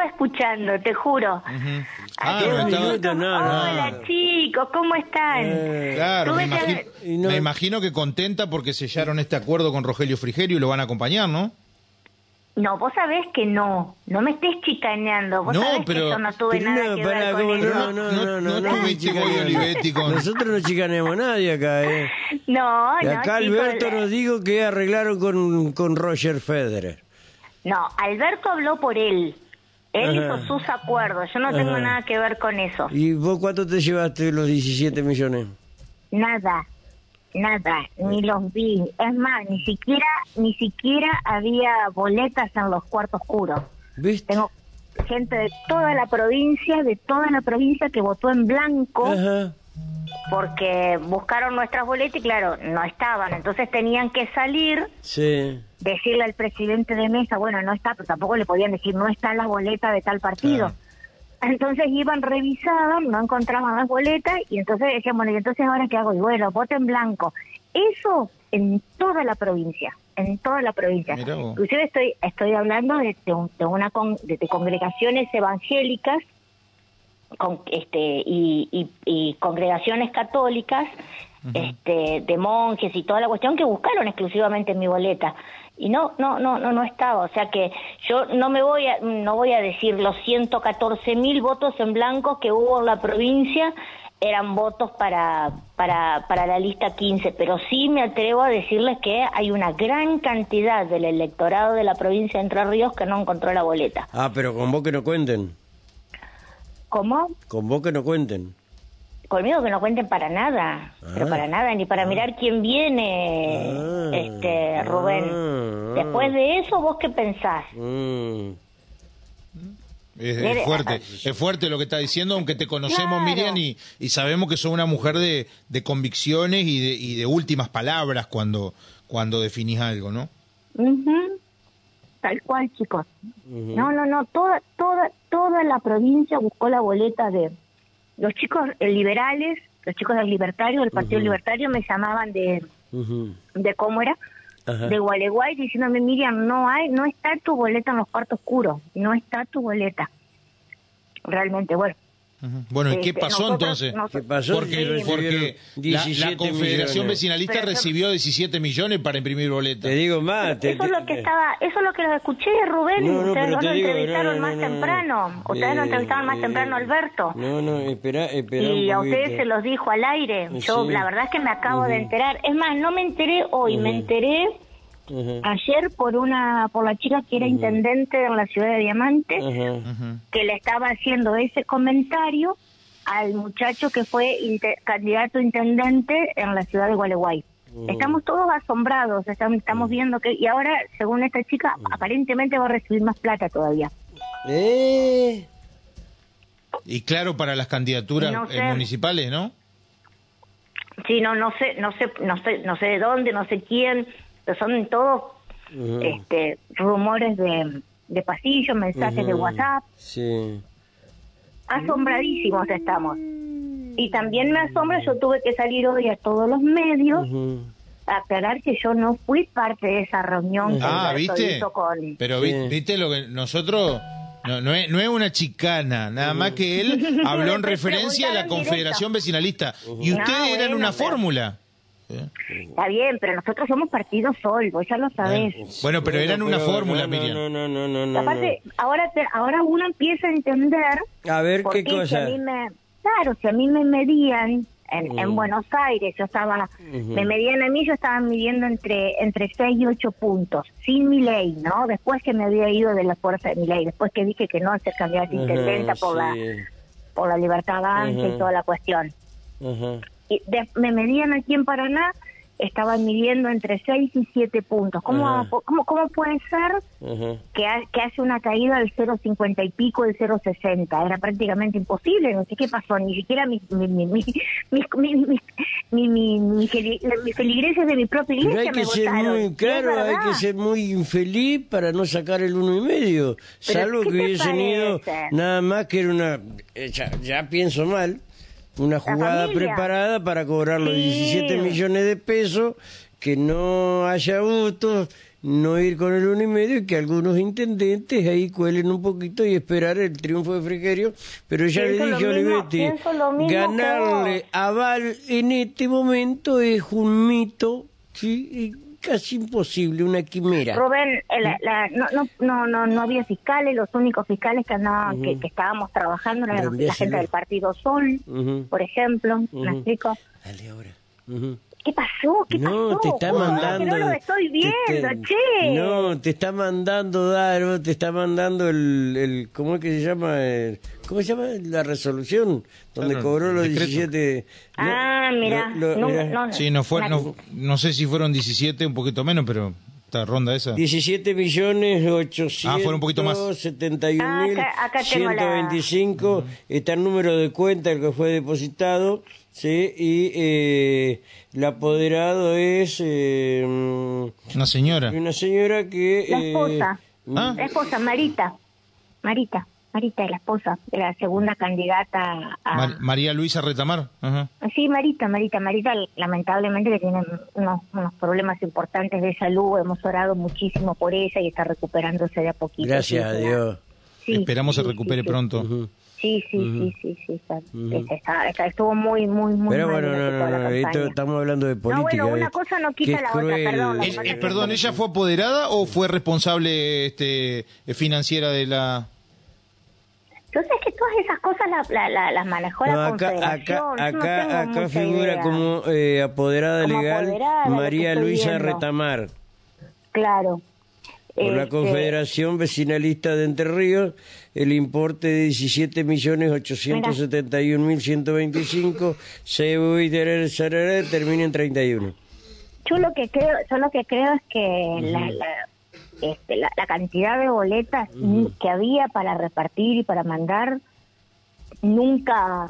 estaba escuchando, te juro. Ah, no estaba- no, no. Hola chicos, ¿cómo están? Eh, Claro, me que- imagino, Y no- me imagino que contenta porque sellaron este acuerdo con Rogelio Frigerio y lo van a acompañar, ¿no? No, vos sabés que no. No me estés chicaneando. Vos No, sabés pero- que yo no tuve Pero nada no, que pará, ver con ¿cómo eso. no, no, no, no, no no, tuviste Olivetti con- Nosotros no chicaneamos a nadie acá, ¿eh? No, Y no, acá Alberto eh, nos dijo que arreglaron con, con Roger Federer. No, Alberto habló por él. Él Ajá. hizo sus acuerdos. Yo no tengo nada que ver con eso. ¿Y vos cuánto te llevaste los 17 millones? Nada, nada, ni los vi. Es más, ni siquiera, ni siquiera había boletas en los cuartos oscuros. ¿Viste? Tengo gente de toda la provincia, de toda la provincia que votó en blanco Ajá. Porque buscaron nuestras boletas y claro, no estaban. Entonces tenían que salir, Sí. decirle al presidente de mesa, bueno, no está, pero tampoco le podían decir, no está la boleta de tal partido. Entonces iban, revisaban, no encontraban las boletas y entonces decían, bueno, ¿y entonces ahora qué hago? Y bueno, voto en blanco. Eso en toda la provincia, en toda la provincia. Inclusive estoy estoy hablando de, de un- de una con- de, de congregaciones evangélicas con, este y, y- y congregaciones católicas este de monjes y toda la cuestión que buscaron exclusivamente mi boleta. Y no no no no no estaba. O sea que yo no me voy a no voy a decir los 114 mil votos en blanco que hubo en la provincia eran votos para para para la lista 15 pero sí me atrevo a decirles que hay una gran cantidad del electorado de la provincia de Entre Ríos que no encontró la boleta. Ah, pero con vos que no cuenten. ¿Cómo? Con vos que no cuenten. Conmigo que no cuenten para nada, pero Ah. para nada, ni para mirar quién viene, Ah. este Rubén. Ah. Después de eso, ¿vos qué pensás? Mm. Es, fuerte, ah, es fuerte lo que está diciendo, aunque te conocemos, Claro. Miriam, y, y sabemos que sos una mujer de, de convicciones y de, y de últimas palabras cuando, cuando definís algo, ¿no? Tal cual, chicos. No, no, no, toda, toda, toda la provincia buscó la boleta de los chicos eh, liberales, los chicos del libertario, del Partido Libertario, me llamaban de, de cómo era, Ajá. de Gualeguay, diciéndome, Miriam, no hay, no está tu boleta en los cuartos oscuros, no está tu boleta. Realmente, bueno. Bueno, ¿y qué Este, pasó nosotros- entonces? nos- ¿Qué pasó? Porque, Sí, recibieron porque la, la 17 Confederación millones. Vecinalista Pero- recibió 17 millones para imprimir boletas. Te digo más. te- Eso es lo que estaba, eso es lo que los escuché, Rubén. No, no, Ustedes no lo digo, entrevistaron no, no, más no, no. temprano. Ustedes no Eh, entrevistaron más eh, temprano Alberto. No, no, espera, espera y a ustedes se los dijo al aire. Yo, Sí. la verdad es que me acabo de enterar. Es más, no me enteré hoy, me enteré Ayer por una, por la chica que era intendente en la ciudad de Diamante, que le estaba haciendo ese comentario al muchacho que fue inte- candidato a intendente en la ciudad de Gualeguay. Estamos todos asombrados, estamos, estamos viendo que, y ahora, según esta chica, aparentemente va a recibir más plata todavía. Eh, Y claro, para las candidaturas No eh, municipales, ¿no? Sí, no, no sé, no sé, no sé, no sé de dónde, no sé quién, pero son todos este, rumores de, de pasillo, mensajes de. WhatsApp. Sí. Asombradísimos estamos. Y también me asombra, yo tuve que salir hoy a todos los medios a aclarar que yo no fui parte de esa reunión que Ah, Alberto ¿viste? hizo con... Pero Sí. vi- viste lo que nosotros no, no, es, no es una chicana, nada más que él habló en referencia a la Confederación Vecinalista. Y No, ustedes eran bueno, una pero- fórmula. Está bien, pero nosotros somos partido sol, vos ya lo sabés. Bueno, pero eran una fórmula, no, Miriam. No, no, no, no, no. Aparte, ahora te- ahora uno empieza a entender. A ver por qué si cosa. a mí me... Claro, si a mí me medían en, en Buenos Aires, yo estaba... Me medían a mí, yo estaba midiendo entre entre 6 y 8 puntos, sin mi ley, ¿no? Después que me había ido de la fuerza de mi ley, después que dije que no candidata a Ajá, intendenta por, la, sí. por la libertad Ajá. y toda la cuestión. Ajá. Y de- me medían aquí en Paraná, estaban midiendo entre 6 y 7 puntos. ¿Cómo, cómo, cómo puede ser que, ha- que hace una caída del 0,50 y pico, del 0,60? Era prácticamente imposible, no sé qué pasó, ni siquiera mis mi, mi, mi, mis- mi, mi, mi, mi- mi feli- mis feligreses de mi propia Pero iglesia hay que me ser votaron. muy, claro, hay que ser muy infeliz para no sacar el uno y medio. Pero, Salvo ¿qué que te hubiesen ido parece? nada más que era una, ya, ya pienso mal, una jugada preparada para cobrar los Sí. 17 millones de pesos, que no haya votos no ir con el uno y medio y que algunos intendentes ahí cuelen un poquito y esperar el triunfo de Frigerio. Pero ya Pienso le dije a Olivetti, ganarle a Val en este momento es un mito, sí, y casi imposible, una quimera. Rubén, eh, la- la- no, no, no, no, no había fiscales, los únicos fiscales que andaban, que, que estábamos trabajando eran la gente del Partido Sol, por ejemplo, ¿me explico? Dale ahora. ¿Qué pasó? ¿Qué No, pasó? te está Joder, mandando. Que no lo estoy te- viendo, te- che. No, te está mandando Daro, te está mandando el, el ¿cómo es que se llama? El- ¿Cómo se llama? La resolución donde Claro, cobró los decreto. 17. no, Ah, mira, no, no, Sí, no fue, no, no sé si fueron 17, un poquito menos, pero esta ronda esa. 17 millones 800 Ah, fueron un poquito más. 71 Ah, acá- acá tengo la- 125 está el número de cuenta el que fue depositado sí y eh, el apoderado es eh, mm, Una señora. una señora que La eh, esposa, Ah. la esposa, Marita, Marita, Marita es la esposa de la segunda candidata a... Mar- María Luisa Retamar. Ajá. Sí, Marita, Marita, Marita, lamentablemente que tiene unos, unos problemas importantes de salud, hemos orado muchísimo por ella y está recuperándose de a poquito. gracias a Dios sí, Esperamos se sí, recupere sí, pronto. Sí, sí, sí, sí, sí, está, está- está- está- estuvo muy, muy, muy pero mal bueno no no no esto estamos hablando de política bueno, una cosa no quita la otra, perdón, Eh, es perdón, ¿ella fue apoderada o fue responsable este, eh, financiera de la...? Yo sé que todas esas cosas la- la- la- las manejó No, la acá, Confederación. acá, no acá, figura idea. como eh, apoderada Como legal apoderada, María Luisa viendo. Retamar. Claro. Por la Este, Confederación Vecinalista de Entre Ríos, el importe de 17.871.125, CBU y termina en 31. Yo lo que creo, yo lo que creo es que la, la, este, la, la cantidad de boletas que había para repartir y para mandar nunca,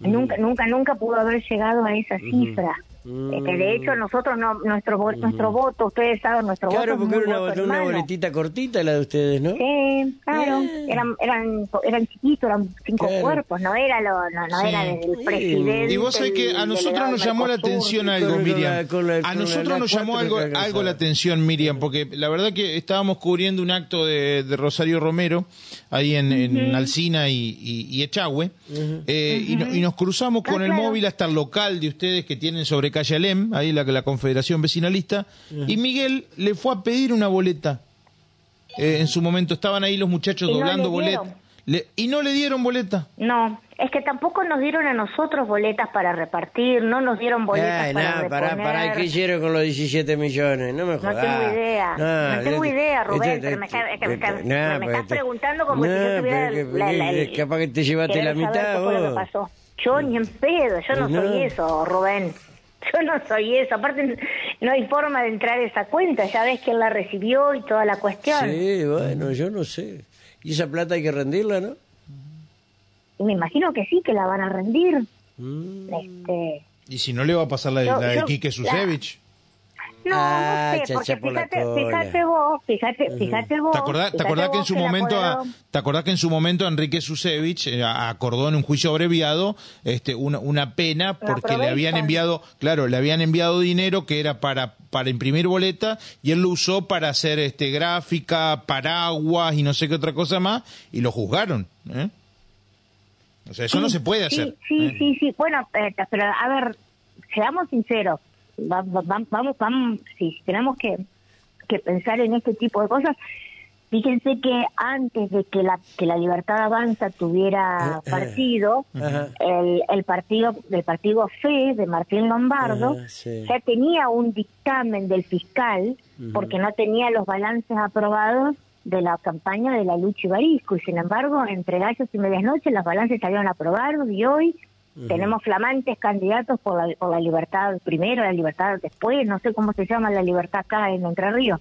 nunca, nunca, nunca pudo haber llegado a esa cifra. Este, de hecho, nosotros no, nuestro vo- nuestro voto, ustedes saben, nuestro Claro, voto es porque era una, boletita cortita la de ustedes, ¿no? Sí, claro, Eh. eran, eran, eran chiquitos, eran cinco Claro. cuerpos, no era lo, no, no Sí. era el Sí. presidente. Y vos sabés que a el nosotros nos llamó la atención algo, con Miriam. con la- A con nosotros nos llamó algo, algo la atención, Miriam, porque la verdad que estábamos cubriendo un acto de, de Rosario Romero ahí en, en Alsina y, y- y Echagüe, eh, y, no- y nos cruzamos con Ah, el claro. móvil hasta el local de ustedes que tienen sobre calle Alem, ahí la, la Confederación Vecinalista, y Miguel le fue a pedir una boleta. Eh, en su momento estaban ahí los muchachos Y no doblando le boleta. dieron. Le- y no le dieron boleta. No, es que tampoco nos dieron a nosotros boletas para repartir, no nos dieron boletas Ay, para no, pará, reponer. pará, ¿qué hicieron con los 17 millones? No me No jodas. tengo idea, no tengo idea, Rubén, pero me no, estás preguntando como si yo no, tuviera pero que- la- la- el- capaz que te llevaste la mitad fue lo que vos. pasó. Yo ni en pedo, yo no, No. soy eso, Rubén. Yo no soy eso. Aparte, no hay forma de entrar a esa cuenta. Ya ves quién la recibió y toda la cuestión. Sí, bueno, yo no sé. Y esa plata hay que rendirla, ¿no? Y me imagino que sí, que la van a rendir. Mm. Este, Y si no le va a pasar la de, Yo- la de yo- Quique la- Susevich. No, Ah, no sé, porque fíjate, fíjate vos, fíjate, fíjate vos. ¿Te acordás, te acordás que en su momento, a- te acordás que en su momento Enrique Susevich eh, acordó en un juicio abreviado este, una, una pena porque le habían enviado, claro, le habían enviado dinero que era para para imprimir boleta y él lo usó para hacer este gráfica, paraguas y no sé qué otra cosa más y lo juzgaron. ¿eh? O sea, eso no se puede Sí, hacer. Sí, ¿eh? sí, sí. Bueno, eh, pero a ver, seamos sinceros. Va- va- va- vamos, vamos, si tenemos que, que pensar en este tipo de cosas. Fíjense que antes de que la que la Libertad Avanza tuviera partido, Ajá. el, el partido del partido FE de Martín Lombardo sí. ya tenía un dictamen del fiscal porque no tenía los balances aprobados de la campaña de la Lucha Barisco y sin embargo entre gallos y medias noches los balances salieron aprobados y hoy tenemos flamantes candidatos por la, por la libertad primero, la libertad después, no sé cómo se llama la libertad acá en Entre Ríos.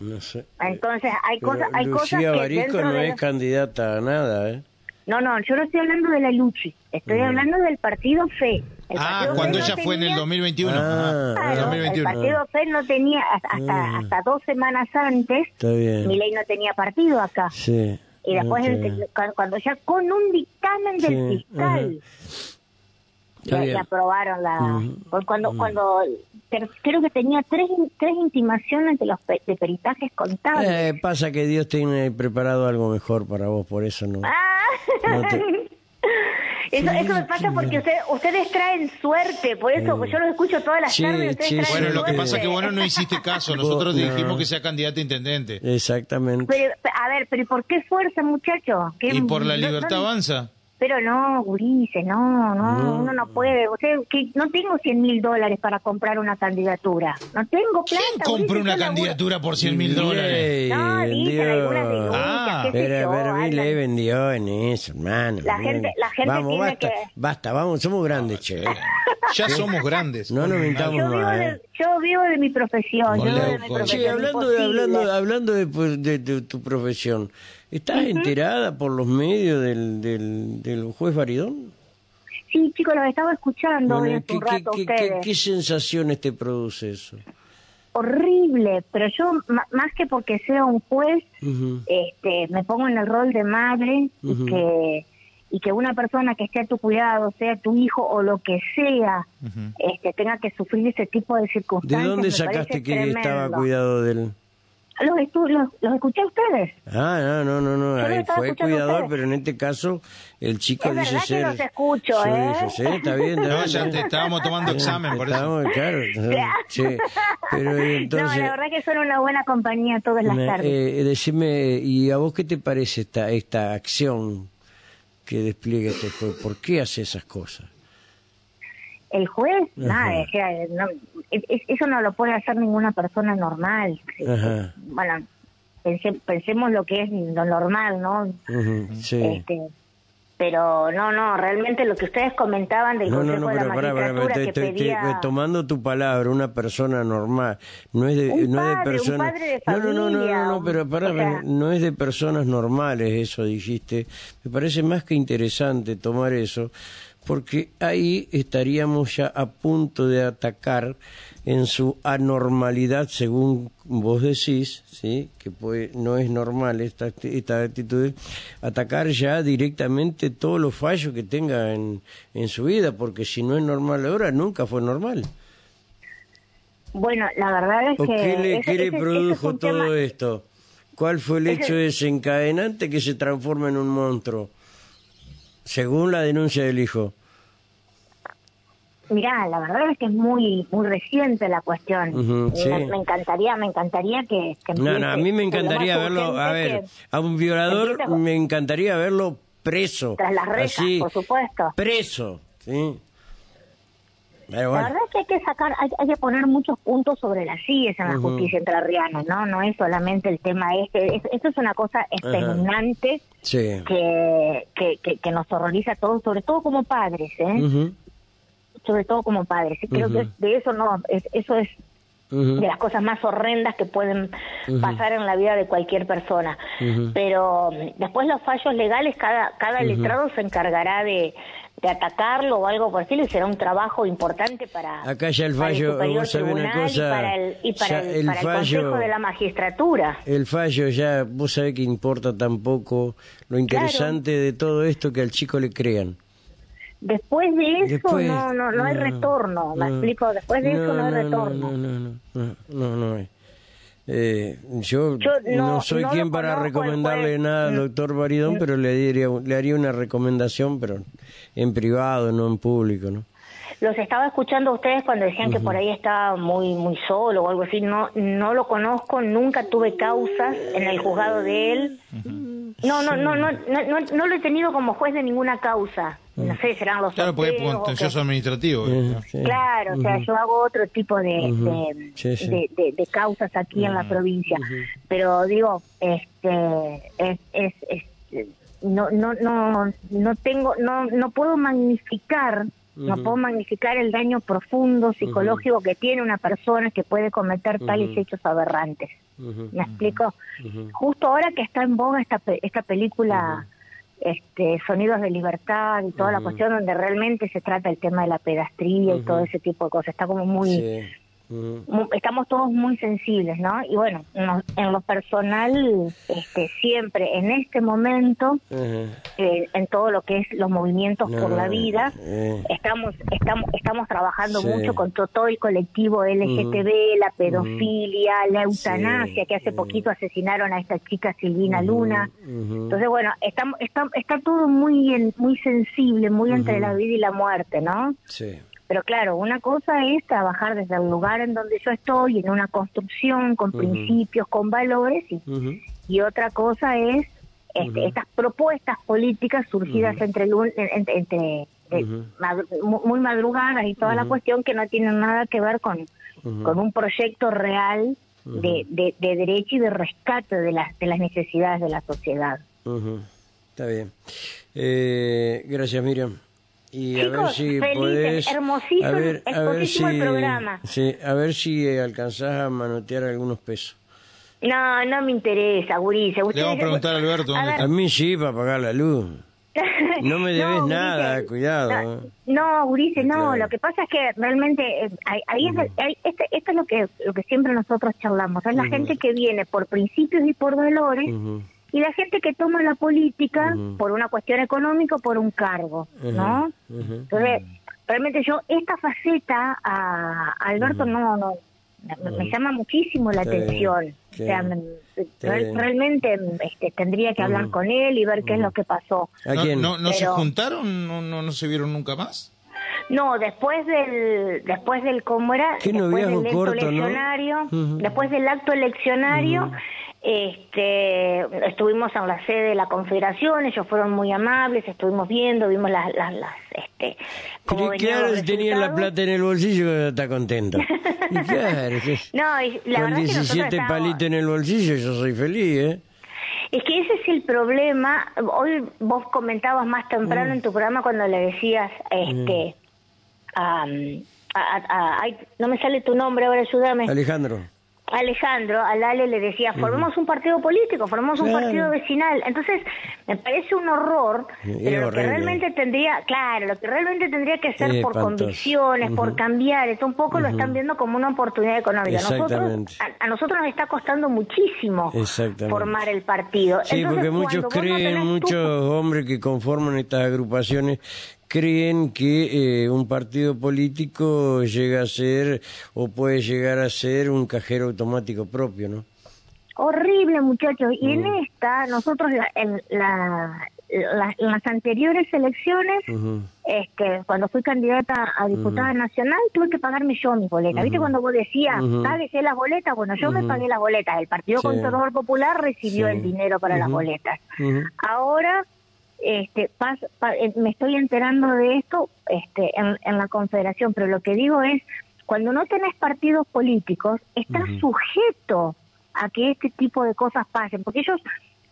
No sé. Entonces hay Pero cosas, hay cosas Lucía que Barisco dentro no de es los- candidata a nada, ¿eh? no, no, yo no estoy hablando de la Luchi, estoy hablando del partido FE. El Ah, partido cuando FE no ella fue en el tenía- 2021. Ah, ajá, Claro, el 2021. partido FE no tenía, hasta, hasta, hasta dos semanas antes. Milei no tenía partido acá. Sí. Y después, el- cu- cuando ya con un dictamen del Sí, fiscal, bien. le aprobaron la... Por Cuando, cuando creo que tenía tres, tres intimaciones de los pe- de peritajes contables. Eh, pasa que Dios tiene preparado algo mejor para vos, por eso no. Ah. No te- Eso, eso me pasa porque usted- ustedes traen suerte, por eso yo los escucho todas las Sí, tardes. Sí. Bueno, lo que suerte. pasa es que vos no hiciste caso. Nosotros No. dijimos que sea candidato a intendente. Exactamente. Pero, a ver, pero ¿y por qué fuerza, muchacho? ¿Qué- Y por la no- libertad no- avanza. Pero no, Gurice, no, no, uno no puede. Usted, que no tengo 100 mil dólares para comprar una candidatura. No tengo plata. ¿Quién Gurice, una candidatura por 100 mil dólares? No, dicen vendió. algunas denuncias, Ah, qué sé Pero, yo, pero vendió en eso, hermano. La gente- la gente vamos, tiene basta, que- basta, vamos, somos grandes, che. Ya somos grandes. No nos mintamos Yo vivo, más, de, yo vivo de mi profesión. Yo vivo de Leuco. mi Che, profesión. Che, hablando de, hablando, hablando de, pues, de- de tu profesión, ¿estás enterada por los medios del, del, del juez Baridón? Sí, chicos, los estaba escuchando hoy Bueno, hace ¿qué, un qué, rato a qué, qué, ustedes. qué sensaciones te produce eso? Horrible, pero yo, ma- más que porque sea un juez, este, me pongo en el rol de madre que y que una persona que esté a tu cuidado, sea tu hijo o lo que sea, este, tenga que sufrir ese tipo de ¿De circunstancias. dónde me sacaste que estaba tremendo. cuidado de él? Los, estu- los, los escuché a ustedes. Ah, no, no, no, no. Ahí estaba fue cuidador, pero en este caso el chico Es dice verdad que ser. los escucho, su ¿eh? hijo. Sí, está bien. No, ya te estábamos tomando examen, por eso. Claro. Sí, pero entonces. no, la verdad que son una buena compañía todas las me- tardes. eh, decime, ¿y a vos qué te parece esta, esta acción que despliega este juez? ¿Por qué hace esas cosas? El juez, nada, o sea, no, es- es- eso no lo puede hacer ninguna persona normal. Ajá. Bueno, pense- pensemos lo que es lo normal, ¿no? Sí. Este, pero no, no, realmente lo que ustedes comentaban del No, no, Consejo no, de la pero pará, pará, Magistratura te- que te- te- pedía... tomando tu palabra, una persona normal, no es de, Un no es de un personas. padre de no, no, no, no, no, no, pero o sea- no es de personas normales, eso dijiste. Me parece más que interesante tomar eso, porque ahí estaríamos ya a punto de atacar en su anormalidad, según vos decís, ¿sí? que puede, no es normal esta, esta actitud, atacar ya directamente todos los fallos que tenga en, en su vida, porque si no es normal ahora, nunca fue normal. Bueno, la verdad es ¿O que... qué le, ese- qué le ese- ese es produjo todo tema- esto? ¿Cuál fue el hecho desencadenante que se transforma en un monstruo? Según la denuncia del hijo. Mirá, la verdad es que es muy muy reciente la cuestión. Sí. me, me encantaría, me encantaría que, que No, no, a mí me encantaría verlo, a ver, a un violador con- me encantaría verlo preso. Tras las rejas, así, por supuesto. Preso, ¿sí? La verdad es que hay que sacar, hay, hay que poner muchos puntos sobre las sillas en la Ujú. justicia entrerriana, ¿no? No es solamente el tema este. Es- esto es una cosa espeluznante sí. que, que, que, que nos horroriza a todos, sobre todo como padres, ¿eh? Sobre todo como padres. Y creo que de eso no, es- eso es de las cosas más horrendas que pueden pasar en la vida de cualquier persona. Pero mm, después los fallos legales, cada, cada letrado se encargará de, de atacarlo o algo por estilo y será un trabajo importante para, Acá ya el para fallo, Superior vos sabés una Tribunal cosa, y para el, y para el, el para el Consejo de la Magistratura. El fallo ya, vos sabés que importa tampoco lo interesante de todo esto que al chico le crean. Después de eso Después- no, no, no hay retorno, me explico, después de eso no hay retorno. No, no, no, no, no, no hay. Eh, yo, Yo no, no- soy no quien para conozco, recomendarle nada al doctor Baridón, pero le, diría, le haría una recomendación, pero en privado, no en público, ¿no? Los estaba escuchando a ustedes cuando decían que por ahí estaba muy muy solo o algo así. No no lo conozco, nunca tuve causas en el juzgado de él. No, no, no, no, no, no, no lo he tenido como juez de ninguna causa. No sé, serán los Claro, porque es contencioso administrativo. Eh, sí. Claro, o sea, yo hago otro tipo de, de, Sí, sí. de- de- de causas aquí en la provincia. Pero digo, este, es, es, es- no, no, no, no tengo, no, no puedo magnificar, no puedo magnificar el daño profundo psicológico que tiene una persona que puede cometer tales hechos aberrantes. ¿Me explico? Justo ahora que está en boga esta, pe- esta película este, Sonidos de Libertad y toda la cuestión donde realmente se trata el tema de la pedastría y todo ese tipo de cosas. Está como muy Sí. Estamos todos muy sensibles, ¿no? Y bueno, no- en lo personal, este, siempre en este momento, eh, en todo lo que es los movimientos No, por la vida, eh. estamos estamos estamos trabajando Sí. mucho con to- todo el colectivo LGTB, la pedofilia, la eutanasia, Sí. que hace poquito asesinaron a esta chica Silvina Luna. Entonces, bueno, estamos, está, está todo muy en- muy sensible, muy entre la vida y la muerte, ¿no? Sí. Pero claro, una cosa es trabajar desde el lugar en donde yo estoy, en una construcción, con principios, con valores, y, otra cosa es este, estas propuestas políticas surgidas entre, entre de Ujú. madru- mu- muy madrugadas y toda la cuestión que no tienen nada que ver con, con un proyecto real de, de, de derecho y de rescate de las, de las necesidades de la sociedad. Está bien. Eh, gracias, Miriam. Y a ver Chicos, si felices, podés... hermosísimo, a ver, a ver hermosísimo el si, programa. Sí, a ver si alcanzás a manotear algunos pesos. No, no me interesa, Gurice. Le vamos a preguntar a Alberto A A mí sí, para pagar la luz. No me debes nada, cuidado. No, eh. no, Gurice, no. Claro. Lo que pasa es que realmente eh, ahí, ahí es, ahí- este- esto es lo que lo que siempre nosotros charlamos. Es la gente que viene por principios y por valores Ujú. Y la gente que toma la política por una cuestión económica o por un cargo, ¿no? Entonces, realmente yo esta faceta a Alberto no no me, me llama muchísimo la atención. sí. O sea, bien. realmente este, tendría que hablar con él y ver qué es lo que pasó. ¿A ¿No, quién? no, no se Pero- juntaron? ¿No, no, ¿No se vieron nunca más? No, después del después del cómo era, Qué después del acto corto, ¿no? eleccionario, Ujú. después del acto eleccionario, este estuvimos en la sede de la Confederación, ellos fueron muy amables, estuvimos viendo, vimos las las, las este cómo claro, si tenía la plata en el bolsillo, está contento. Claro, No, la con verdad es que nosotros 17 estábamos- palitos en el bolsillo, yo soy feliz, ¿eh? Es que ese es el problema. Hoy vos comentabas más temprano Mm. en tu programa cuando le decías, este, a, a- a- ay, no me sale tu nombre, ahora ayúdame. Alejandro. Alejandro, al Ale le decía, formemos un partido político, formemos un partido vecinal. Entonces, me parece un horror, Es pero lo que realmente tendría, claro, lo que realmente tendría que ser por convicciones, por cambiar, esto un poco lo están viendo como una oportunidad económica. Nosotros, a, a nosotros nos está costando muchísimo formar el partido. Sí, Entonces, porque muchos no creen, tu- muchos hombres que conforman estas agrupaciones creen que eh, un partido político llega a ser o puede llegar a ser un cajero automático propio, ¿no? Horrible, muchachos. Y Mm. en esta, nosotros la- en, la- la- en las anteriores elecciones, este, cuando fui candidata a diputada nacional, tuve que pagarme yo mi boleta. ¿Viste cuando vos decías, páguese las boletas? Bueno, yo me pagué las boletas. El Partido Sí. Conservador Popular recibió Sí. el dinero para las boletas. Ahora este, pas- pa- eh, me estoy enterando de esto este, en, en la Confederación, pero lo que digo es, cuando no tenés partidos políticos, estás sujeto a que este tipo de cosas pasen, porque ellos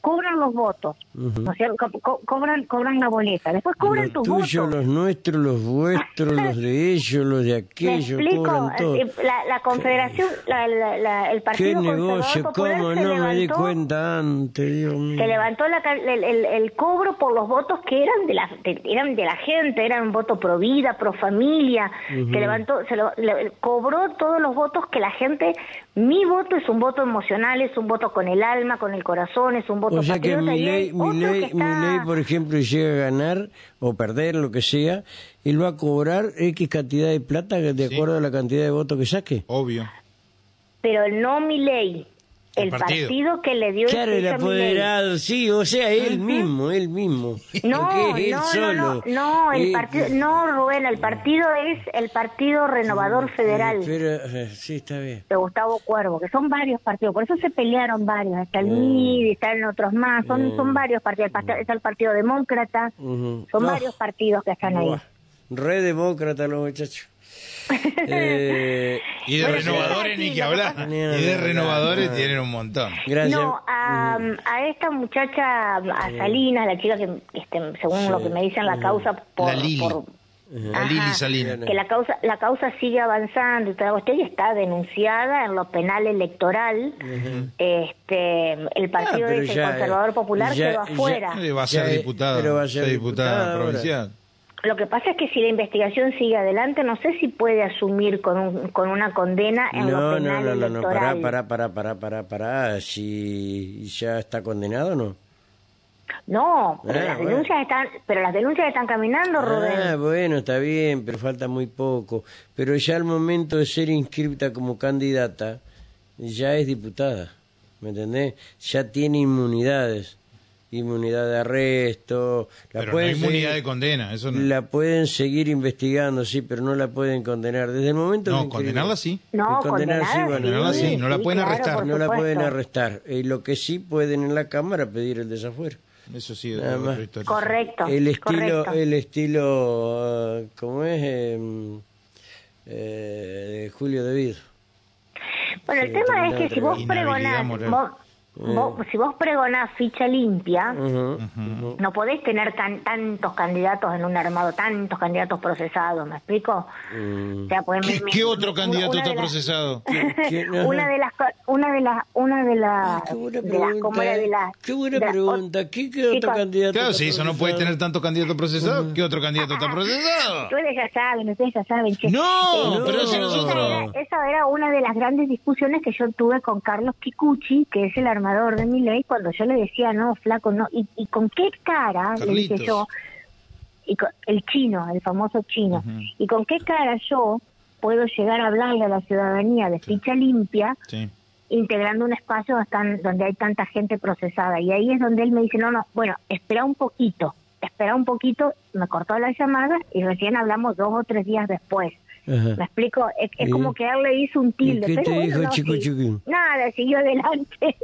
cobran los votos, Ujú. ¿no es cierto? Co- co- cobran, cobran la boleta, después cobran Los tus tuyos, votos. los nuestros, los vuestros, los de ellos, los de ¿Me aquellos, explico? cobran todo. Eh, La, la Confederación, la- la- el ¿Qué Partido negocio? Conservador Popular ¿Cómo no me di levantó- cuenta antes, Dios mío? se levantó el, el- el cobro por los votos que eran de la de- eran de la gente eran un voto pro vida pro familia se levantó se lo- le- cobró todos los votos que la gente mi voto es un voto emocional es un voto con el alma con el corazón es un voto O sea que mi y ley, mi que ley, está- mi ley, por ejemplo, llega a ganar o perder, lo que sea, él va a cobrar X cantidad de plata de Sí. acuerdo a la cantidad de votos que saque. Obvio. pero no mi ley el, El partido. partido. que le dio Claro, el apoderado, sí, o sea, él mismo, él mismo. No, él no, solo. no, no, no, el Eh, partido, no, Rubén, el partido es el Partido Renovador Federal. Pero, eh, sí, está bien. de Gustavo Cuervo, que son varios partidos, por eso se pelearon varios, está el. MID, están otros más, son, son varios partidos, está el Partido Demócrata, Ujú. son Ah, varios partidos que están ahí. buah, Re demócrata los muchachos. Eh, Y de Bueno, renovadores sí, ni que hablar. pasa- Y de renovadores tienen un montón. gracias. No, a, a esta muchacha, a Salinas, la chica que, este, según lo que me dicen, la causa por... La Lili. por- La. Lili Salinas. que la causa la causa sigue avanzando y toda la cuestión y está denunciada en lo penal electoral este el partido Ah, ese, el ya, conservador popular ya- quedó ya- afuera Eh, Va a ser Ya, eh, diputada. pero va a ser diputada provincial. Lo que pasa es que si la investigación sigue adelante, no sé si puede asumir con, un- con una condena en No, lo no, penal no, no, no, pará, electoral. pará, pará, pará, pará, pará, si ya está condenado o no. No, pero Ah, las bueno. denuncias están, pero las denuncias están caminando, Rubén. Ah, bueno, está bien, pero falta muy poco. Pero ya al momento de ser inscripta como candidata, ya es diputada, ¿me entendés? Ya tiene inmunidades, inmunidad de arresto, la Pero no pueden hay inmunidad seguir- de condena, eso no. La pueden seguir investigando, sí, pero no la pueden condenar. Desde el momento No, que condenarla sí. No, condenar, sí, bueno, condenarla sí, no la pueden claro, arrestar. no la pueden arrestar. Y lo que sí pueden en la Cámara pedir el desafuero. Eso sí, Nada más. historia. Correcto. El estilo, correcto. el estilo, ah, ¿cómo es? Em, eh, de Julio De Vido. Bueno, el Sí, tema es que si vos pregonás, vos- vos- si vos pregonás ficha limpia, no podés tener tan, tantos candidatos en un armado, tantos candidatos procesados, ¿me explico? Mm. O sea, pues, ¿Qué, me- me- qué otro una- candidato una está de las- procesado? Una de las, una de las, una de las, Ah, qué buena de las, ¿cómo pregunta. era? De las, Qué buena de las- pregunta. ¿Qué, qué otro Chicos, candidato? Claro, está si eso no puede procesado? tener tantos candidatos procesados, ¿qué otro candidato está procesado? Ustedes ya saben, ustedes ya saben. che. No, Eh, pero si esa nosotros- era- Esa era una de las grandes discusiones que yo tuve con Carlos Kikuchi, que es el armador de mi ley, cuando yo le decía, no, flaco, no. ¿Y, y con qué cara? Le dije yo, y con- el chino, el famoso chino. ¿Y con qué cara yo puedo llegar a hablarle a la ciudadanía de ficha limpia Sí. integrando un espacio donde hay tanta gente procesada. Y ahí es donde él me dice, no, no, bueno, espera un poquito, espera un poquito, me cortó la llamada y recién hablamos dos o tres días después. Ajá. ¿Me explico? Es, es como que él le hizo un tilde. qué pero te bueno, dijo no, Chico sí. Chiquín? Nada, siguió adelante.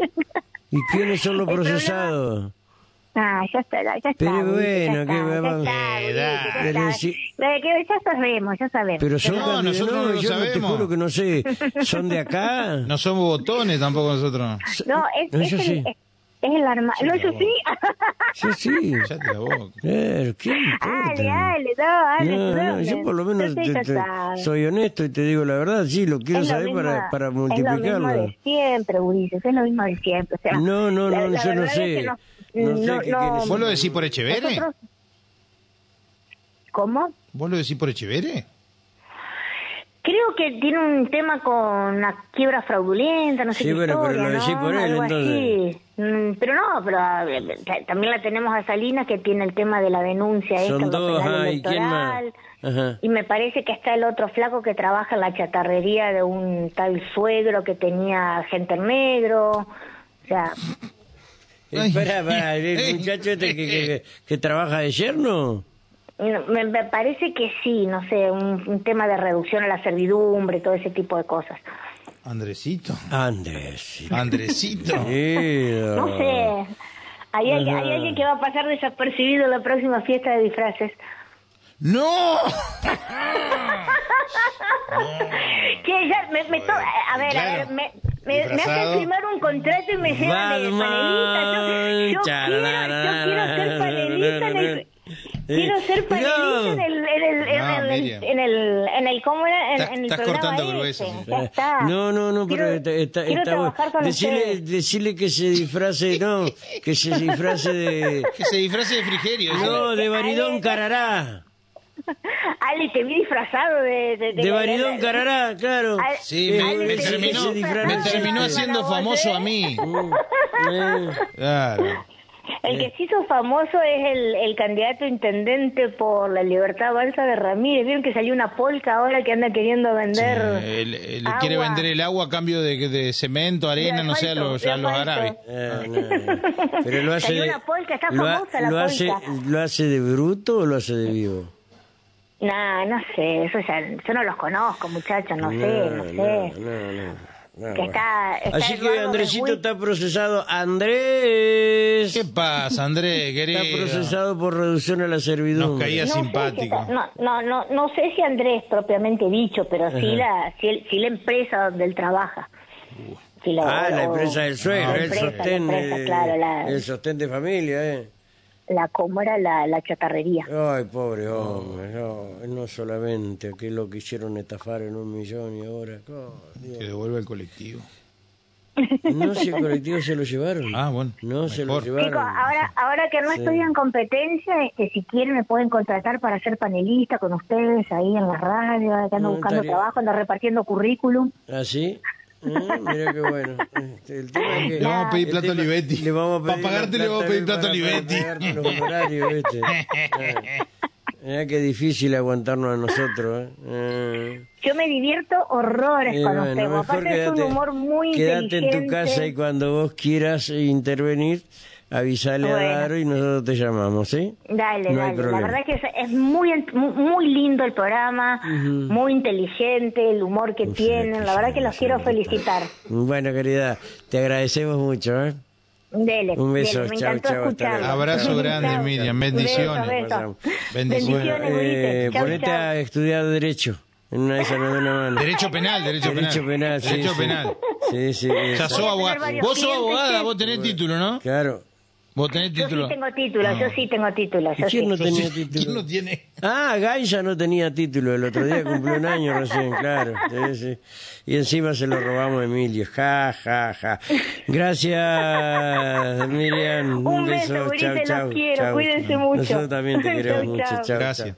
¿Y quiénes son los procesados? ah, ya está, ya está. Pero bueno, ya ¿qué está, me ya va- está, Ulises, da. ya Pero está. si- que ya sabemos, ya sabemos. Pero son No, nosotros no lo yo no te sabemos. juro que no sé. ¿Son de acá? No somos botones tampoco nosotros. No, es, No, es, yo el, sí. es, es el arma. No, yo sí. Sí, sí. Cállate la boca. Claro, ¿qué importa? Dale, dale, no, dale. No, yo por lo no menos sé, te- te- soy honesto y te digo la verdad, sí, lo quiero lo saber mismo- para, para Es lo mismo multiplicarlo. de siempre, Ulises, es lo mismo de siempre. O sea, No, no, la- no, la yo no sé. es que no- No sé no- qué no- ¿Vos lo decís por Echevere? nosotros- ¿Cómo? ¿Vos lo decís por Echevere? Creo que tiene un tema con la quiebra fraudulenta, no sé Sí, qué bueno, pero historia, lo decís ¿no? por él, Algo entonces. así. Mm, Pero no, pero eh, ta- también la tenemos a Salinas que tiene el tema de la denuncia esta Son lo dos, ajá, ¿y quién más? electoral. Ajá. Y me parece que está el otro flaco que trabaja en la chatarrería de un tal suegro que tenía gente en negro. O sea, Eh, pará, el muchacho este que, que, que trabaja de yerno. Me, me parece que sí, no sé, un, un tema de reducción a la servidumbre, todo ese tipo de cosas. Andresito. Andresito. Querido. No sé. Hay, hay, alguien que va a pasar desapercibido en la próxima fiesta de disfraces. ¡No! Que ya me, me to- a ver, a ver, me, me, hacen firmar un contrato y me llevan de panelista. Yo, yo quiero, yo quiero ser panelista en el... Quiero ser panelista en el, en el, en No, el, Miriam. en el, en el, ¿cómo era? En, Estás- en el estás programa cortando ese. grueso, sí. Ya está. No, no, no, pero Quiero- está, está, quiero está bueno. trabajar con Decirle, decirle que se disfrace, no, que se disfrace de... Que se disfrace de frigerio. No, de Baridón Carará. Ale, te vi disfrazado de... De, De Baridón Carará, claro. Ale- Sí, Eh, me, Ale, me te vi terminó, me terminó haciendo famoso ¿eh? a mí. Eh, Claro. El que se hizo famoso es el, el candidato intendente por la Libertad Balsa de Ramírez. Vieron que salió una polca ahora que anda queriendo vender. Él, él agua. quiere vender el agua a cambio de, de cemento, arena, De no sé, a los, a los árabes. eh, no, pero lo hace Salió de, una polka, está lo, ha- famosa la lo hace. ¿Lo hace de bruto o lo hace de vivo? Nah, no sé, eso ya, yo no los conozco, muchachos, no, sé, no sé. no, no, no. No, Que está- está Así que Andresito está procesado. Andrés ¿Qué pasa, Andrés, querido? está procesado por reducción a la servidumbre. Nos caía No sé simpático. si está- no, no, no, no sé si Andrés propiamente dicho, pero sí la, sí, el- sí la empresa donde él trabaja. Sí la- Ah, la empresa del suegro, el sostén, claro, la, el sostén de familia, ¿eh? La cómo era la, la chatarrería. Ay, pobre hombre, no, no solamente que lo quisieron estafar en un millón y ahora, oh. Que devuelva el colectivo. No, si el colectivo se lo llevaron. Ah, bueno, No, se lo llevaron. Chicos, ahora, ahora que no Sí. estoy en competencia, este, si quieren me pueden contratar para ser panelista con ustedes ahí en la radio, que ando No, buscando estaría- trabajo, ando repartiendo currículum. ¿Ah, sí? Ah, mira qué bueno. Este, el tema es que- Le vamos a pedir plata a Olivetti. Le vamos a Para pedir pagarte la le vamos a pedir plata a para- para Olivetti. pagarte los honorarios, ¿viste? Ah. Mirá qué difícil aguantarnos a nosotros. ¿eh? Ah. Yo me divierto horrores Eh, con bueno, ustedes. mejor Aparte es un humor muy Quédate inteligente. en tu casa y cuando vos quieras intervenir, avisale Bueno. a Daro y nosotros te llamamos, ¿sí? Dale, No hay dale. La verdad que es, es muy muy lindo el programa, muy inteligente, el humor que tienen. La verdad que los quiero felicitar. Bueno, querida, te agradecemos mucho, ¿eh? Dele, Un beso, dele, me hasta escucharlo. luego. Abrazo grande, Chao. Miriam. Bendiciones. beso. Bendiciones. Eh. Chau, ponete chau. a estudiar Derecho. En una de esas nos da una mano. Derecho penal, derecho, Derecho penal, sí, Derecho sí. penal. Sí, sí. Voy a tener abogada. Vos sos abogada, vos tenés título, ¿no? Claro. Vos tenés Yo título. sí tengo título, yo sí tengo título. Yo ¿Quién sí. no tenía título? ¿Quién no tiene? Ah, Gaia no tenía título. El otro día cumplió un año recién, claro. Sí, sí. Y encima se lo robamos a Emilio. Ja, ja, ja. Gracias, Miriam. Un beso, Chau, gurises, los chau, quiero. chau. Cuídense mucho. Nosotros también te Chau, queremos mucho. Chau, Gracias. chau.